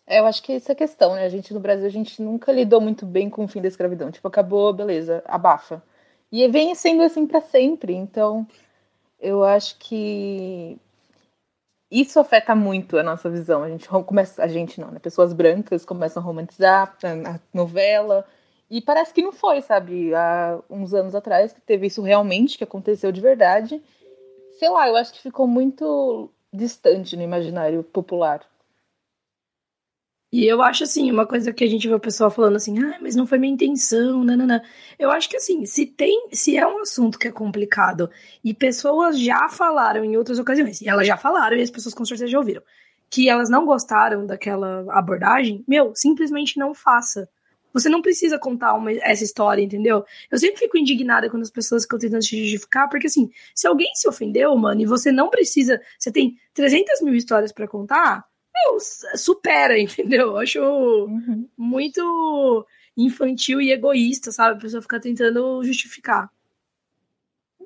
Speaker 4: É, eu acho que essa é a questão, né? A gente no Brasil, a gente nunca lidou muito bem com o fim da escravidão. Tipo, acabou, beleza, abafa. E vem sendo assim para sempre. Então, eu acho que isso afeta muito a nossa visão. A gente começa, a gente não, né? Pessoas brancas começam a romantizar a novela. E parece que não foi, sabe? Há uns anos atrás que teve isso realmente, que aconteceu de verdade. Sei lá, eu acho que ficou muito distante no imaginário popular.
Speaker 2: E eu acho assim, uma coisa que a gente vê o pessoal falando assim, ah, mas não foi minha intenção, nanana. Eu acho que assim, se tem, se é um assunto que é complicado e pessoas já falaram em outras ocasiões, e elas já falaram e as pessoas com certeza já ouviram, que elas não gostaram daquela abordagem, meu, simplesmente não faça. Você não precisa contar uma, essa história, entendeu? Eu sempre fico indignada quando as pessoas ficam tentando se justificar, porque assim, se alguém se ofendeu, mano, e você não precisa, você tem 300 mil histórias para contar, meu, supera, entendeu? Eu acho uhum. muito infantil e egoísta, sabe? A pessoa ficar tentando justificar.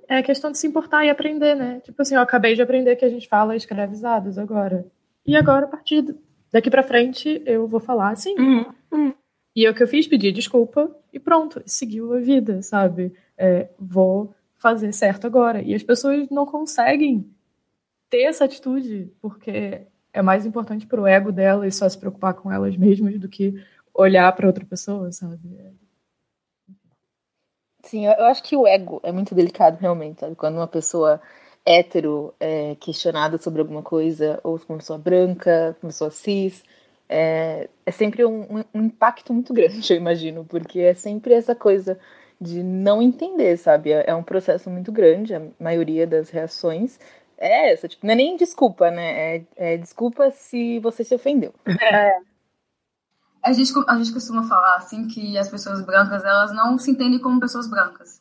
Speaker 1: É questão de se importar e aprender, né? Tipo assim, eu acabei de aprender que a gente fala escravizados agora. E agora, a partir daqui para frente, eu vou falar assim.
Speaker 2: Uhum. Uhum.
Speaker 1: E é o que eu fiz, pedi desculpa e pronto, seguiu a vida, sabe? É, vou fazer certo agora. E as pessoas não conseguem ter essa atitude, porque é mais importante para o ego delas só se preocupar com elas mesmas do que olhar para outra pessoa, sabe?
Speaker 4: Sim, eu acho que o ego é muito delicado realmente, sabe? Quando uma pessoa hétero é questionada sobre alguma coisa, ou uma pessoa branca, uma pessoa cis, é, é sempre um, um, impacto muito grande, eu imagino, porque é sempre essa coisa de não entender, sabe? É, é um processo muito grande, a maioria das reações, é essa, tipo, não é nem desculpa, né? É, é desculpa se você se ofendeu.
Speaker 3: É. A gente, a gente costuma falar, assim, que as pessoas brancas, elas não se entendem como pessoas brancas.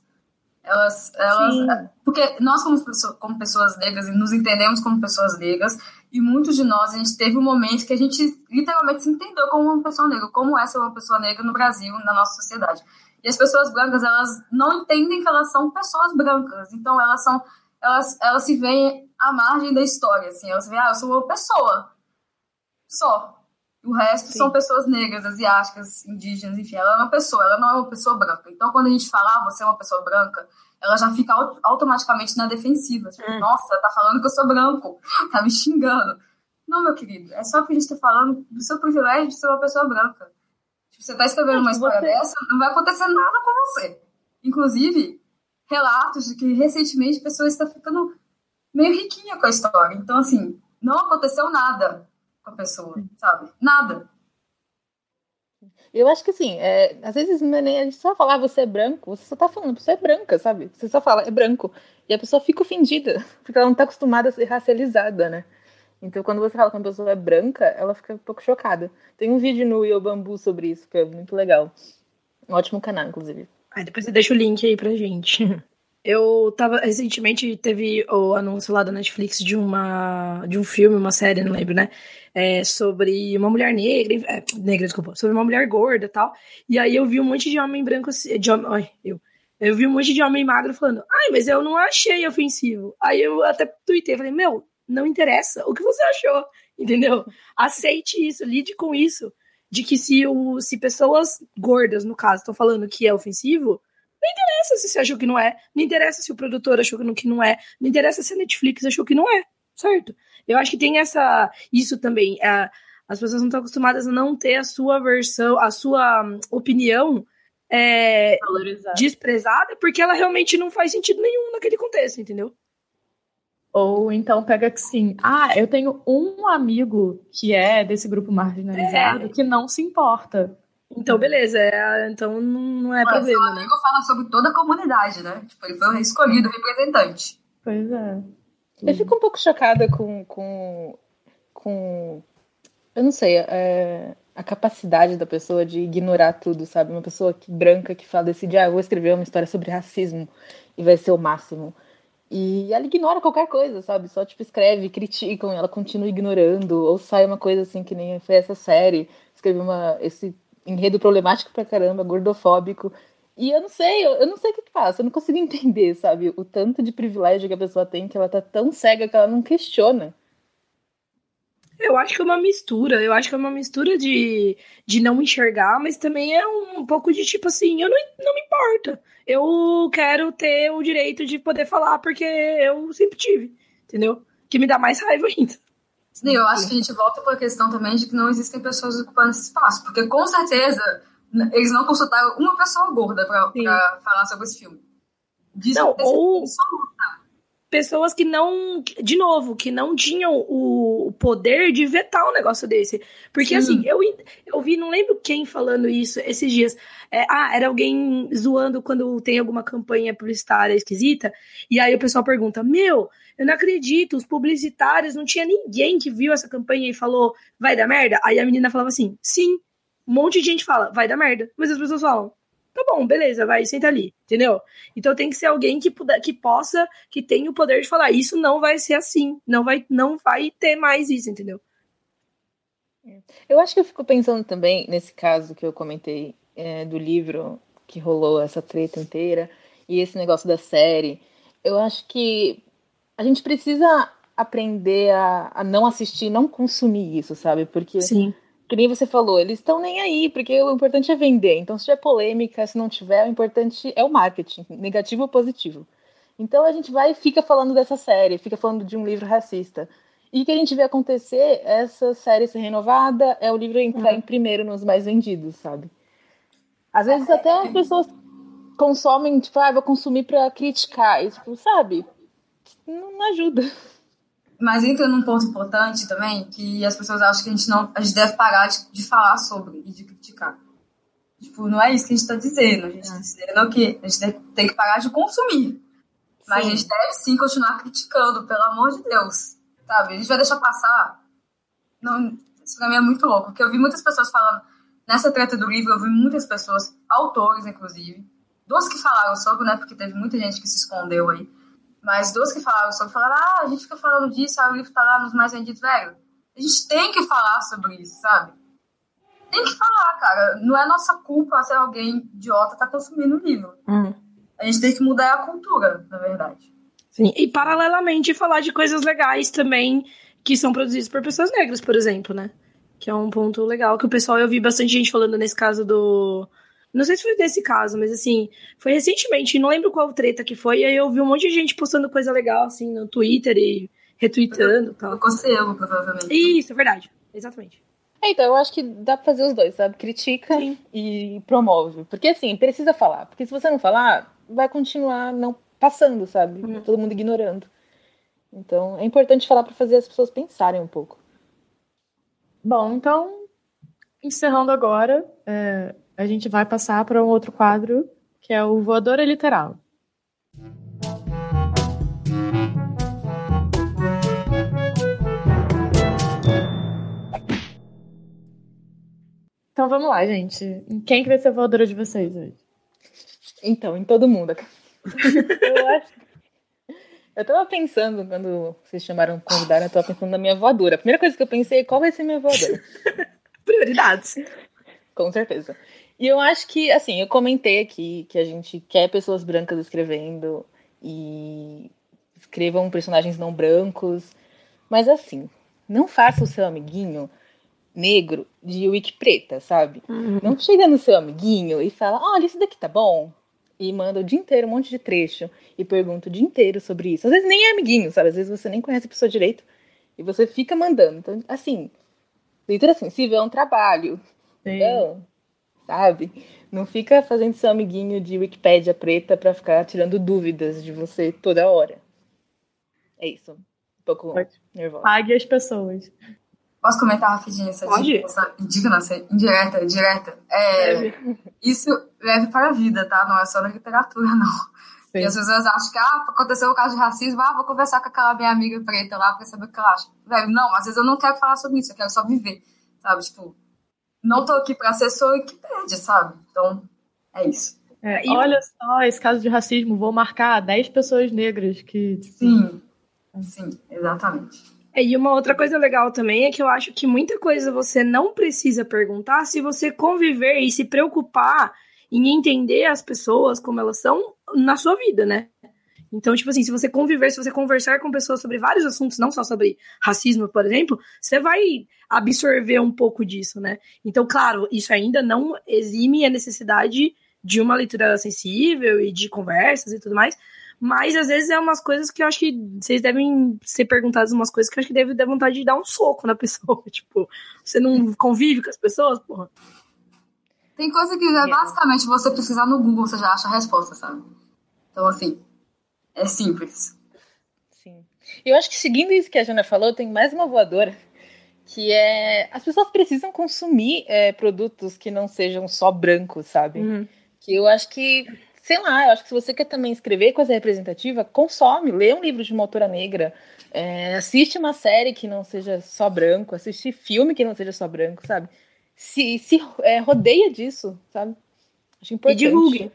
Speaker 3: Elas, elas porque nós como, como pessoas negras nos entendemos como pessoas negras e muitos de nós a gente teve um momento que a gente literalmente se entendeu como uma pessoa negra, como é ser uma pessoa negra no Brasil, na nossa sociedade. E as pessoas brancas elas não entendem que elas são pessoas brancas, então elas são elas, elas se veem à margem da história, assim, elas veem, ah, eu sou uma pessoa, só. O resto Sim. são pessoas negras, asiáticas, indígenas, enfim, ela é uma pessoa, ela não é uma pessoa branca. Então, quando a gente fala, ah, você é uma pessoa branca, ela já fica automaticamente na defensiva. Tipo, hum. nossa, tá falando que eu sou branco, tá me xingando. Não, meu querido, é só que a gente tá falando do seu privilégio de ser uma pessoa branca. Tipo, você tá escrevendo uma história você... dessa, não vai acontecer nada com você. Inclusive, relatos de que recentemente pessoas estão ficando meio riquinha com a história. Então, assim, não aconteceu nada com a pessoa, sabe? Nada.
Speaker 4: Eu acho que assim, é, às vezes não é nem a gente só falar ah, você é branco, você só tá falando, você é branca, sabe? Você só fala, é branco. E a pessoa fica ofendida, porque ela não tá acostumada a ser racializada, né? Então, quando você fala que uma pessoa é branca, ela fica um pouco chocada. Tem um vídeo no Iobambu sobre isso, que é muito legal. Um ótimo canal, inclusive.
Speaker 2: Aí depois você deixa o link aí pra gente. Eu tava. Recentemente teve o anúncio lá da Netflix de uma. de um filme, uma série, não lembro, né? É, sobre uma mulher negra. É, negra, desculpa. Sobre uma mulher gorda e tal. E aí eu vi um monte de homem branco. De homem, ai, eu. Eu vi um monte de homem magro falando, ai, mas eu não achei ofensivo. Aí eu até tuitei, falei, meu, não interessa o que você achou, entendeu? Aceite isso, lide com isso de que se, o, se pessoas gordas, no caso, estão falando que é ofensivo, não interessa se você achou que não é, não interessa se o produtor achou que não é, não interessa se a Netflix achou que não é, certo? Eu acho que tem essa isso também. É, as pessoas não estão acostumadas a não ter a sua versão, a sua hum, opinião é, desprezada, porque ela realmente não faz sentido nenhum naquele contexto, entendeu?
Speaker 1: Ou então pega que sim, ah, eu tenho um amigo que é desse grupo marginalizado é. que não se importa.
Speaker 2: Então, beleza, é, então não é Mas problema,
Speaker 3: seu amigo né? fala sobre toda a comunidade, né? Tipo, ele foi o escolhido representante.
Speaker 1: Pois é.
Speaker 4: Eu fico um pouco chocada com, com, com eu não sei, é, a capacidade da pessoa de ignorar tudo, sabe? Uma pessoa que, branca que fala, decide, ah, eu vou escrever uma história sobre racismo e vai ser o máximo. E ela ignora qualquer coisa, sabe? Só, tipo, escreve, criticam, ela continua ignorando. Ou sai uma coisa assim, que nem foi essa série. Escreve uma, esse enredo problemático pra caramba, gordofóbico. E eu não sei, eu, não sei o que, que passa, eu não consigo entender, sabe? O tanto de privilégio que a pessoa tem que ela tá tão cega que ela não questiona.
Speaker 2: Eu acho que é uma mistura. Eu acho que é uma mistura de, de não enxergar, mas também é um, um pouco de tipo assim, eu não, não me importa. Eu quero ter o direito de poder falar porque eu sempre tive, entendeu? Que me dá mais raiva ainda.
Speaker 3: Sim, eu acho que a gente volta para a questão também de que não existem pessoas ocupando esse espaço, porque com certeza eles não consultaram uma pessoa gorda para falar sobre esse filme.
Speaker 2: Disso não, ou... absoluta. Pessoas que não, de novo, que não tinham o, poder de vetar um negócio desse. Porque Sim. assim, eu, eu vi, não lembro quem falando isso esses dias. É, ah, era alguém zoando quando tem alguma campanha publicitária esquisita. E aí o pessoal pergunta: Meu, eu não acredito, os publicitários, não tinha ninguém que viu essa campanha e falou, vai dar merda? Aí a menina falava assim: Sim. Um monte de gente fala, vai dar merda. Mas as pessoas falam, tá bom, beleza, vai, senta ali, entendeu? Então tem que ser alguém que, puder, que possa, que tenha o poder de falar, isso não vai ser assim, não vai, não vai ter mais isso, entendeu?
Speaker 4: Eu acho que eu fico pensando também, nesse caso que eu comentei é, do livro que rolou essa treta inteira, e esse negócio da série, eu acho que a gente precisa aprender a, a não assistir, não consumir isso, sabe? Porque
Speaker 2: Sim
Speaker 4: que nem você falou, eles estão nem aí, porque o importante é vender. Então, se tiver polêmica, se não tiver, o importante é o marketing, negativo ou positivo. Então, a gente vai e fica falando dessa série, fica falando de um livro racista. E o que a gente vê acontecer, essa série ser renovada, é o livro entrar uhum. em primeiro nos mais vendidos, sabe? Às vezes até as pessoas consomem, tipo, ah, vou consumir para criticar. E, tipo, sabe? Não, não ajuda.
Speaker 3: Mas entra num ponto importante também, que as pessoas acham que a gente não, a gente deve parar de, de falar sobre e de criticar. Tipo, não é isso que a gente está dizendo. A gente está é. dizendo que a gente tem que parar de consumir. Mas sim. a gente deve sim continuar criticando, pelo amor de Deus. Sabe? A gente vai deixar passar. Não, isso pra mim é muito louco. Porque eu vi muitas pessoas falando. Nessa treta do livro, eu vi muitas pessoas, autores inclusive, duas que falaram sobre, né? Porque teve muita gente que se escondeu aí mas duas que falaram sobre, falaram, ah, a gente fica falando disso, aí o livro tá lá nos mais vendidos, velho. A gente tem que falar sobre isso, sabe? Tem que falar, cara. Não é nossa culpa se alguém idiota tá consumindo o livro. Uhum. A gente tem que mudar a cultura, na verdade.
Speaker 2: Sim, e paralelamente falar de coisas legais também que são produzidas por pessoas negras, por exemplo, né? Que é um ponto legal que o pessoal, eu vi bastante gente falando nesse caso do não sei se foi desse caso, mas assim, foi recentemente, não lembro qual treta que foi, e aí eu vi um monte de gente postando coisa legal, assim, no Twitter e retweetando e tal.
Speaker 3: Conselho, provavelmente.
Speaker 2: Isso, é verdade. Exatamente.
Speaker 4: É, então, eu acho que dá pra fazer os dois, sabe? Critica Sim. e promove. Porque, assim, precisa falar. Porque se você não falar, vai continuar não passando, sabe? Uhum. Todo mundo ignorando. Então, é importante falar para fazer as pessoas pensarem um pouco.
Speaker 1: Bom, então, encerrando agora, é, a gente vai passar para um outro quadro, que é o Voadora Literal. Então vamos lá, gente. Quem que vai ser a voadora de vocês hoje?
Speaker 4: Então, em todo mundo. eu acho. Eu tava pensando, quando vocês chamaram convidar, eu tava pensando na minha voadora. A primeira coisa que eu pensei é qual vai ser minha voadora.
Speaker 2: Prioridades.
Speaker 4: Com certeza. E eu acho que, assim, eu comentei aqui que a gente quer pessoas brancas escrevendo e escrevam personagens não brancos. Mas, assim, não faça o seu amiguinho negro de wiki preta, sabe? Uhum. Não chega no seu amiguinho e fala: olha, isso daqui tá bom. E manda o dia inteiro um monte de trecho e pergunta o dia inteiro sobre isso. Às vezes nem é amiguinho, sabe? Às vezes você nem conhece a pessoa direito e você fica mandando. Então, assim, leitura sensível é um trabalho. Sim. Então, sabe? Não fica fazendo seu amiguinho de Wikipédia preta para ficar tirando dúvidas de você toda hora. É isso. Um pouco Pode. nervosa.
Speaker 1: Pague as pessoas.
Speaker 3: Posso comentar rapidinho essa
Speaker 2: Pode.
Speaker 3: indignação indireta, direta? É, isso leve para a vida, tá? Não é só na literatura, não. Sim. E as pessoas acham que, ah, aconteceu um caso de racismo, ah, vou conversar com aquela minha amiga preta lá pra saber o que ela acha. Velho, não, às vezes eu não quero falar sobre isso, eu quero só viver, sabe? Tipo, não tô aqui para ser só que perde, sabe? Então, é isso.
Speaker 1: É, olha só, esse caso de racismo, vou marcar 10 pessoas negras que.
Speaker 3: Tipo... Sim, sim, exatamente.
Speaker 2: É, e uma outra coisa legal também é que eu acho que muita coisa você não precisa perguntar se você conviver e se preocupar em entender as pessoas como elas são na sua vida, né? Então, tipo assim, se você conviver, se você conversar com pessoas sobre vários assuntos, não só sobre racismo, por exemplo, você vai absorver um pouco disso, né? Então, claro, isso ainda não exime a necessidade de uma leitura sensível e de conversas e tudo mais, mas às vezes é umas coisas que eu acho que vocês devem ser perguntadas umas coisas que eu acho que deve dar vontade de dar um soco na pessoa. Tipo, você não convive com as pessoas, porra.
Speaker 3: Tem coisa que é basicamente você precisar no Google, você já acha a resposta, sabe? Então, assim, é simples.
Speaker 4: Eu acho que seguindo isso que a Jana falou, tem mais uma voadora, que é as pessoas precisam consumir é, produtos que não sejam só brancos, sabe? Uhum. Que eu acho que, sei lá, eu acho que se você quer também escrever coisa representativa, consome, lê um livro de uma autora negra, é, assiste uma série que não seja só branco, assiste filme que não seja só branco, sabe? Se, se é, rodeia disso, sabe?
Speaker 2: Acho importante. E divulgue.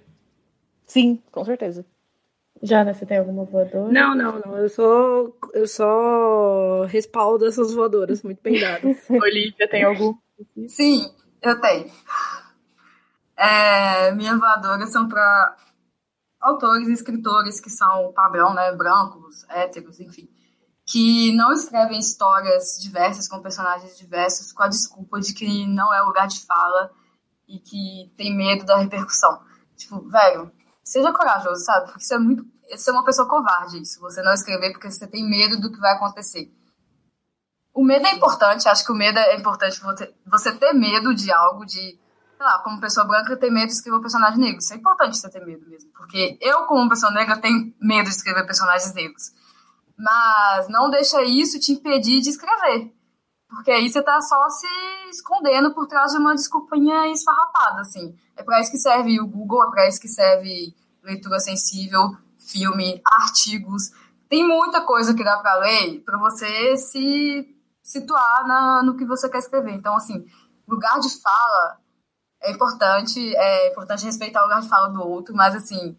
Speaker 4: Sim, com certeza.
Speaker 1: Jana, você tem alguma voadora?
Speaker 2: Não, não, não. Eu só, eu só respaldo essas voadoras muito bem dadas.
Speaker 1: Olivia, tem algum?
Speaker 3: Sim, eu tenho. É, minhas voadoras são para autores e escritores que são padrão, né? Brancos, héteros, enfim. Que não escrevem histórias diversas com personagens diversos com a desculpa de que não é lugar de fala e que tem medo da repercussão. Tipo, velho, seja corajoso, sabe? Porque isso é muito. Você é uma pessoa covarde, isso. Você não escrever porque você tem medo do que vai acontecer. O medo é importante, acho que o medo é importante você ter medo de algo, de, sei lá, como pessoa branca, ter medo de escrever um personagem negro. Isso é importante você ter medo mesmo. Porque eu, como pessoa negra, tenho medo de escrever personagens negros. Mas não deixa isso te impedir de escrever. Porque aí você tá só se escondendo por trás de uma desculpinha esfarrapada, assim. É para isso que serve o Google, é para isso que serve leitura sensível, filme, artigos. Tem muita coisa que dá para ler para você se situar na, no que você quer escrever. Então, assim, lugar de fala é importante, é importante respeitar o lugar de fala do outro, mas, assim,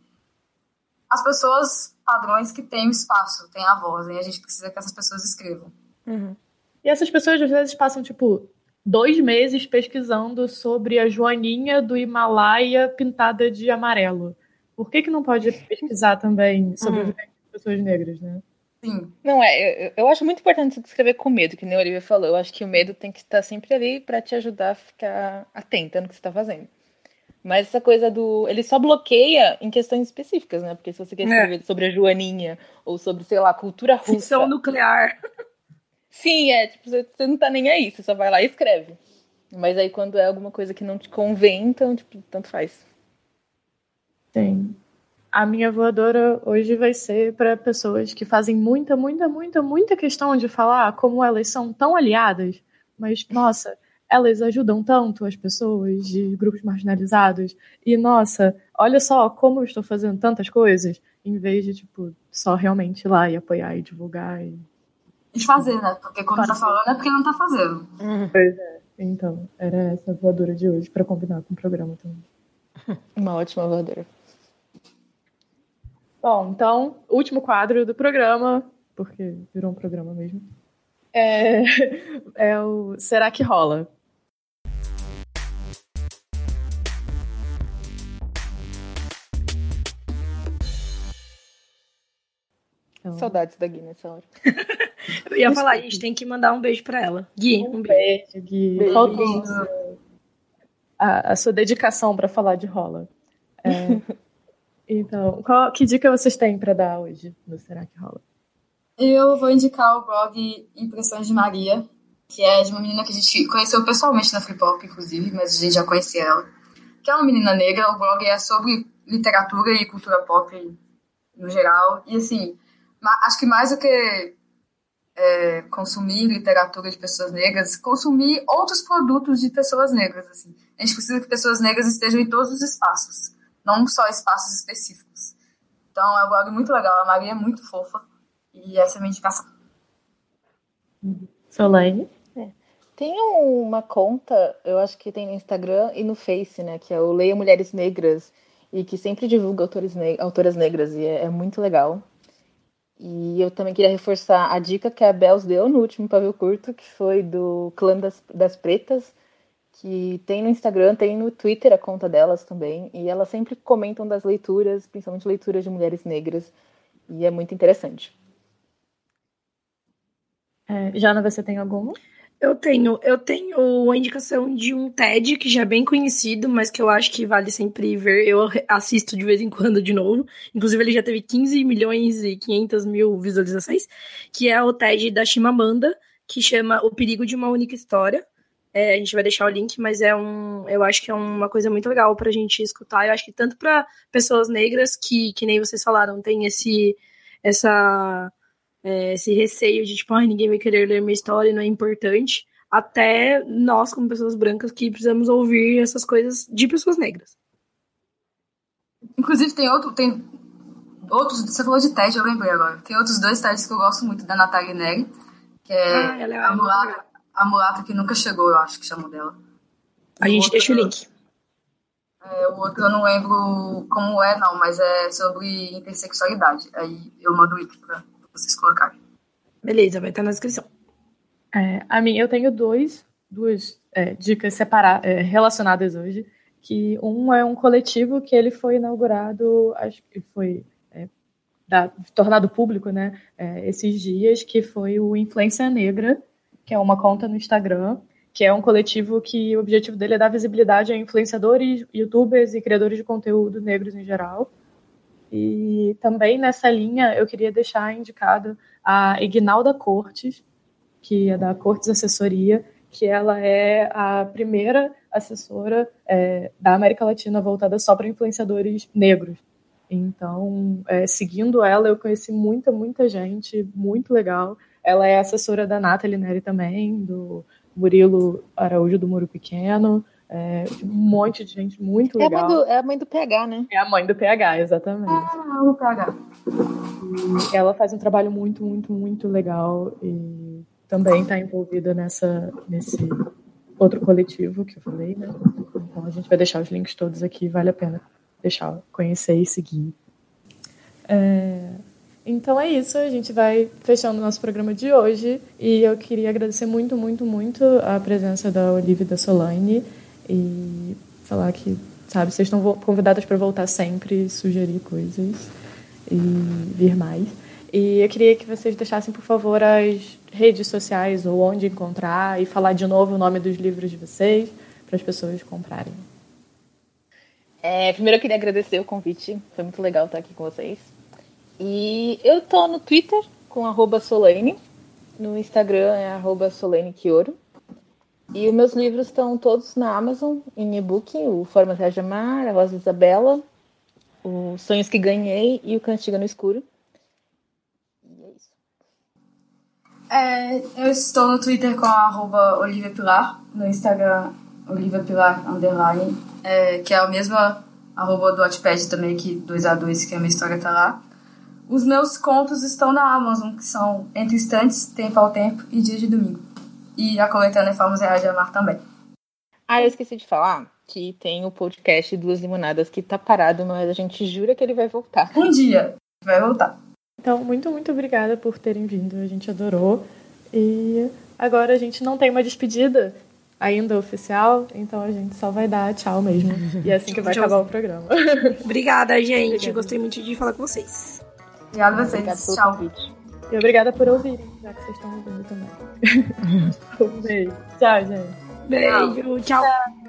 Speaker 3: as pessoas padrões que têm espaço, têm a voz, e a gente precisa que essas pessoas escrevam.
Speaker 1: Uhum. E essas pessoas, às vezes, passam, tipo, dois meses pesquisando sobre a joaninha do Himalaia pintada de amarelo. Por que, que não pode pesquisar também sobre uhum. as pessoas negras, né?
Speaker 3: Sim.
Speaker 4: Não, é, eu, eu acho muito importante você escrever com medo, que nem a Olivia falou. Eu acho que o medo tem que estar sempre ali para te ajudar a ficar atenta no que você está fazendo. Mas essa coisa do. Ele só bloqueia em questões específicas, né? Porque se você quer escrever é. sobre a Joaninha, ou sobre, sei lá, cultura russa.
Speaker 2: Fissão nuclear.
Speaker 4: Sim, é, tipo, você, você não tá nem aí, você só vai lá e escreve. Mas aí quando é alguma coisa que não te convém, então, tipo, tanto faz.
Speaker 1: Tem. A minha voadora hoje vai ser para pessoas que fazem muita, muita, muita, muita questão de falar como elas são tão aliadas, mas, nossa, elas ajudam tanto as pessoas de grupos marginalizados. E, nossa, olha só como eu estou fazendo tantas coisas, em vez de, tipo, só realmente ir lá e apoiar e divulgar e
Speaker 3: de fazer, né? Porque quando tá falando é porque não tá fazendo.
Speaker 1: Uhum. Pois é. Então, era essa voadora de hoje para combinar com o programa também.
Speaker 4: Uma ótima voadora.
Speaker 1: Bom, então, último quadro do programa, porque virou um programa mesmo. É, é o Será que rola?
Speaker 4: Então... Saudades da Gui nessa hora.
Speaker 2: Eu ia falar, a gente tem que mandar um beijo pra ela. Gui,
Speaker 1: um, um beijo. beijo. Gui. Beijo. Faltou a, a, sua dedicação para falar de rola. É, então, qual, que dica vocês têm para dar hoje no Será que Rola?
Speaker 3: Eu vou indicar o blog Impressões de Maria, que é de uma menina que a gente conheceu pessoalmente na Free Pop, inclusive, mas a gente já conhecia ela. Que é uma menina negra, o blog é sobre literatura e cultura pop no geral. E assim, acho que mais do que é, consumir literatura de pessoas negras, consumir outros produtos de pessoas negras. Assim. A gente precisa que pessoas negras estejam em todos os espaços, não só espaços específicos. Então é um blog muito legal, a Maria é muito fofa e essa é a minha indicação.
Speaker 1: Solane?
Speaker 4: É. Tem uma conta, eu acho que tem no Instagram e no Face, né, que é o Leia Mulheres Negras, e que sempre divulga autores ne autoras negras, e é, é muito legal. E eu também queria reforçar a dica que a Bells deu no último pavio curto, que foi do Clã das, das Pretas, que tem no Instagram, tem no Twitter a conta delas também, e elas sempre comentam das leituras, principalmente leituras de mulheres negras, e é muito interessante.
Speaker 1: É, Jana, você tem alguma?
Speaker 2: Eu tenho, eu tenho a indicação de um TED que já é bem conhecido, mas que eu acho que vale sempre ver. Eu assisto de vez em quando de novo. Inclusive, ele já teve 15 milhões e 500 mil visualizações, que é o TED da Chimamanda, que chama O Perigo de uma Única História. É, a gente vai deixar o link, mas é um, eu acho que é uma coisa muito legal pra gente escutar. Eu acho que tanto para pessoas negras que, que nem vocês falaram, tem esse essa é, esse receio de tipo, ah, ninguém vai querer ler minha história, não é importante, até nós, como pessoas brancas, que precisamos ouvir essas coisas de pessoas negras.
Speaker 3: Inclusive, tem outro. Tem outros. Você falou de TED, eu lembrei agora. Tem outros dois TEDs que eu gosto muito, da Natália Neri, que é, ah, é a, mulata, a mulata que nunca chegou, eu acho que chamam dela.
Speaker 2: A gente outro, deixa o link.
Speaker 3: É, o outro eu não lembro como é, não, mas é sobre intersexualidade. Aí eu mando o link pra vocês colocarem.
Speaker 2: Beleza, vai estar na descrição.
Speaker 1: É, a mim, eu tenho dois, duas é, dicas separadas, é, relacionadas hoje. Que um é um coletivo que ele foi inaugurado, acho que foi é, da, tornado público, né? É, esses dias, que foi o Influência Negra, que é uma conta no Instagram que é um coletivo que o objetivo dele é dar visibilidade a influenciadores, youtubers e criadores de conteúdo negros em geral. E também nessa linha eu queria deixar indicado a Ignalda Cortes, que é da Cortes Assessoria, que ela é a primeira assessora é, da América Latina voltada só para influenciadores negros. Então, é, seguindo ela, eu conheci muita, muita gente, muito legal. Ela é assessora da Nathalie Neri também, do Murilo Araújo do Muro Pequeno, é, um monte de gente muito legal.
Speaker 4: É a, do, é a, mãe do, PH, né?
Speaker 1: É a mãe do PH, exatamente.
Speaker 3: Ah, o PH.
Speaker 1: E ela faz um trabalho muito, muito, muito legal e também está envolvida nessa, nesse outro coletivo que eu falei, né? Então a gente vai deixar os links todos aqui, vale a pena deixar conhecer e seguir. É... Então é isso, a gente vai fechando o nosso programa de hoje e eu queria agradecer muito, muito, muito a presença da Olivia e da Solane e falar que, sabe, vocês estão convidadas para voltar sempre, sugerir coisas e vir mais. E eu queria que vocês deixassem, por favor, as redes sociais ou onde encontrar e falar de novo o nome dos livros de vocês para as pessoas comprarem.
Speaker 4: É, primeiro eu queria agradecer o convite, foi muito legal estar aqui com vocês. E eu tô no Twitter com Solane. No Instagram é arroba. E os meus livros estão todos na Amazon, em e-book, o Forma de Amar, A de Isabela, o Sonhos que Ganhei e o Cantiga no Escuro. E é isso.
Speaker 3: É, eu estou no Twitter com a Olivia Pilar, no Instagram Olivia Pilar Underline, é, que é a mesma arroba do Wattpad também, que 2A2, que a minha história tá lá. Os meus contos estão na Amazon, que são Entre Instantes, Tempo ao Tempo e Dia de Domingo. E a coletânea Formas Reais de Amar também.
Speaker 4: Ah, eu esqueci de falar que tem o podcast Duas Limonadas que tá parado, mas a gente jura que ele vai voltar.
Speaker 3: Um dia vai voltar.
Speaker 1: Então, muito, muito obrigada por terem vindo. A gente adorou. E agora a gente não tem uma despedida ainda oficial, então a gente só vai dar tchau mesmo. E é assim que vai acabar o programa.
Speaker 2: Obrigada, gente. Obrigada. Gostei muito de falar com vocês.
Speaker 3: Obrigada a vocês. Tchau. Convite.
Speaker 1: E obrigada por ouvirem, já que vocês estão ouvindo também. um beijo. Tchau, gente.
Speaker 2: Beijo. tchau. tchau.